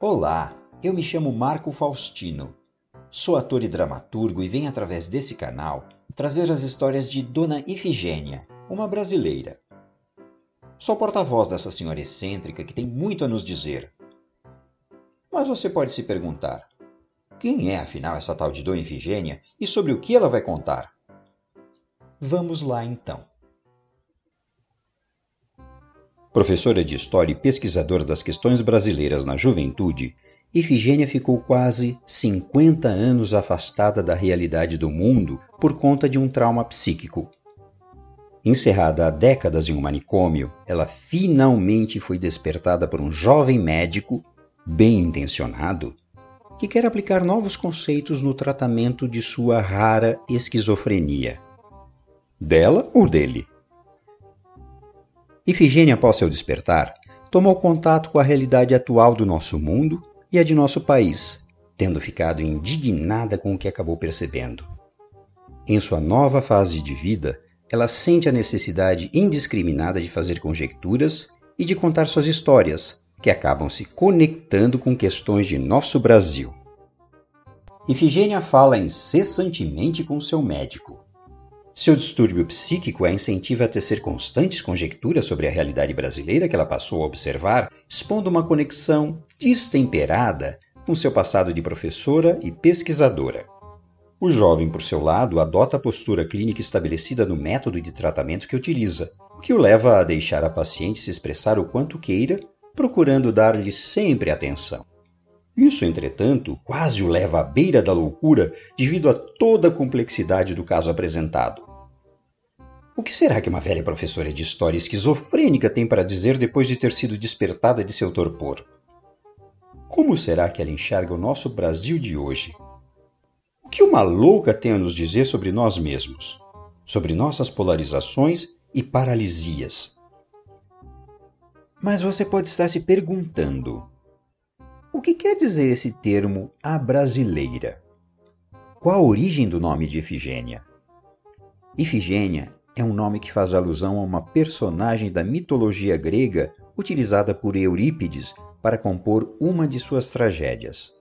Olá, eu me chamo Marco Faustino. Sou ator e dramaturgo e venho através desse canal trazer as histórias de Dona Ifigênia, uma brasileira. Sou porta-voz dessa senhora excêntrica que tem muito a nos dizer. Mas você pode se perguntar: quem é afinal essa tal de Dona Ifigênia e sobre o que ela vai contar? Vamos lá então. Professora de História e pesquisadora das questões brasileiras na juventude, Ifigênia ficou quase 50 anos afastada da realidade do mundo por conta de um trauma psíquico. Encerrada há décadas em um manicômio, ela finalmente foi despertada por um jovem médico, bem intencionado, que quer aplicar novos conceitos no tratamento de sua rara esquizofrenia. Dela ou dele? Ifigênia, após seu despertar, tomou contato com a realidade atual do nosso mundo e a de nosso país, tendo ficado indignada com o que acabou percebendo. Em sua nova fase de vida, ela sente a necessidade indiscriminada de fazer conjecturas e de contar suas histórias, que acabam se conectando com questões de nosso Brasil. Ifigênia fala incessantemente com seu médico, seu distúrbio psíquico a incentiva a tecer constantes conjecturas sobre a realidade brasileira que ela passou a observar, expondo uma conexão destemperada com seu passado de professora e pesquisadora. O jovem, por seu lado, adota a postura clínica estabelecida no método de tratamento que utiliza, o que o leva a deixar a paciente se expressar o quanto queira, procurando dar-lhe sempre atenção. Isso, entretanto, quase o leva à beira da loucura devido a toda a complexidade do caso apresentado. O que será que uma velha professora de história esquizofrênica tem para dizer depois de ter sido despertada de seu torpor? Como será que ela enxerga o nosso Brasil de hoje? O que uma louca tem a nos dizer sobre nós mesmos, sobre nossas polarizações e paralisias? Mas você pode estar se perguntando: o que quer dizer esse termo a brasileira? Qual a origem do nome de Ifigênia? Ifigênia é um nome que faz alusão a uma personagem da mitologia grega utilizada por Eurípides para compor uma de suas tragédias.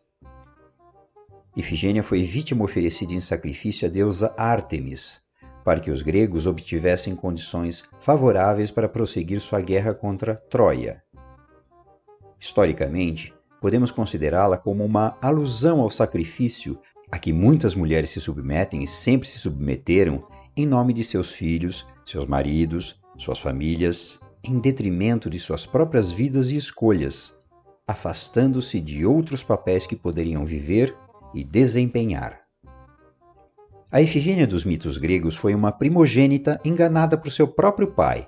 Ifigênia foi vítima oferecida em sacrifício à deusa Ártemis, para que os gregos obtivessem condições favoráveis para prosseguir sua guerra contra Troia. Historicamente, podemos considerá-la como uma alusão ao sacrifício a que muitas mulheres se submetem e sempre se submeteram em nome de seus filhos, seus maridos, suas famílias, em detrimento de suas próprias vidas e escolhas, afastando-se de outros papéis que poderiam viver e desempenhar. A Efigênia dos mitos gregos foi uma primogênita enganada por seu próprio pai,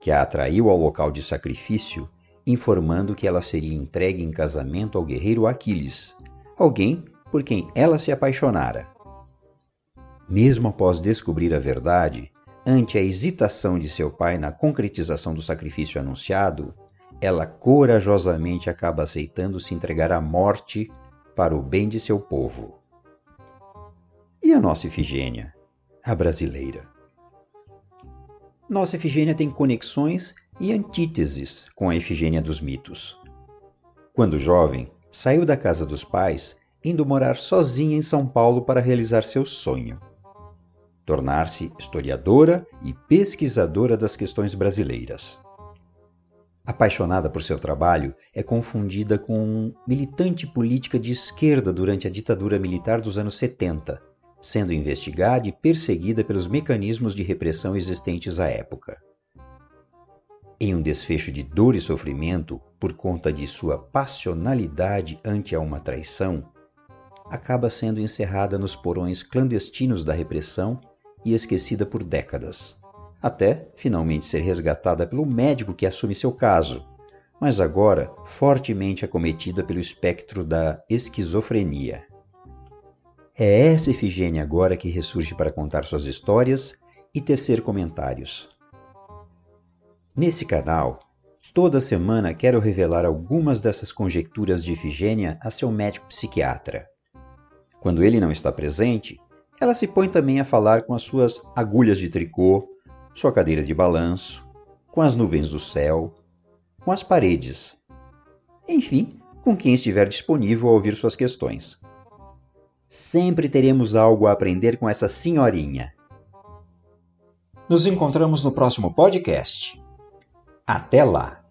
que a atraiu ao local de sacrifício, informando que ela seria entregue em casamento ao guerreiro Aquiles, alguém por quem ela se apaixonara. Mesmo após descobrir a verdade, ante a hesitação de seu pai na concretização do sacrifício anunciado, ela corajosamente acaba aceitando se entregar à morte para o bem de seu povo. E a nossa Ifigênia, a brasileira? Nossa Ifigênia tem conexões e antíteses com a Ifigênia dos mitos. Quando jovem, saiu da casa dos pais, indo morar sozinha em São Paulo para realizar seu sonho tornar-se historiadora e pesquisadora das questões brasileiras. Apaixonada por seu trabalho, é confundida com militante política de esquerda durante a ditadura militar dos anos 70, sendo investigada e perseguida pelos mecanismos de repressão existentes à época. Em um desfecho de dor e sofrimento por conta de sua passionalidade ante a uma traição, acaba sendo encerrada nos porões clandestinos da repressão e esquecida por décadas, até finalmente ser resgatada pelo médico que assume seu caso, mas agora fortemente acometida pelo espectro da esquizofrenia. É essa Efigênia agora que ressurge para contar suas histórias e tecer comentários. Nesse canal, toda semana quero revelar algumas dessas conjecturas de Efigênia a seu médico psiquiatra. Quando ele não está presente, ela se põe também a falar com as suas agulhas de tricô, sua cadeira de balanço, com as nuvens do céu, com as paredes. Enfim, com quem estiver disponível a ouvir suas questões. Sempre teremos algo a aprender com essa senhorinha. Nos encontramos no próximo podcast. Até lá!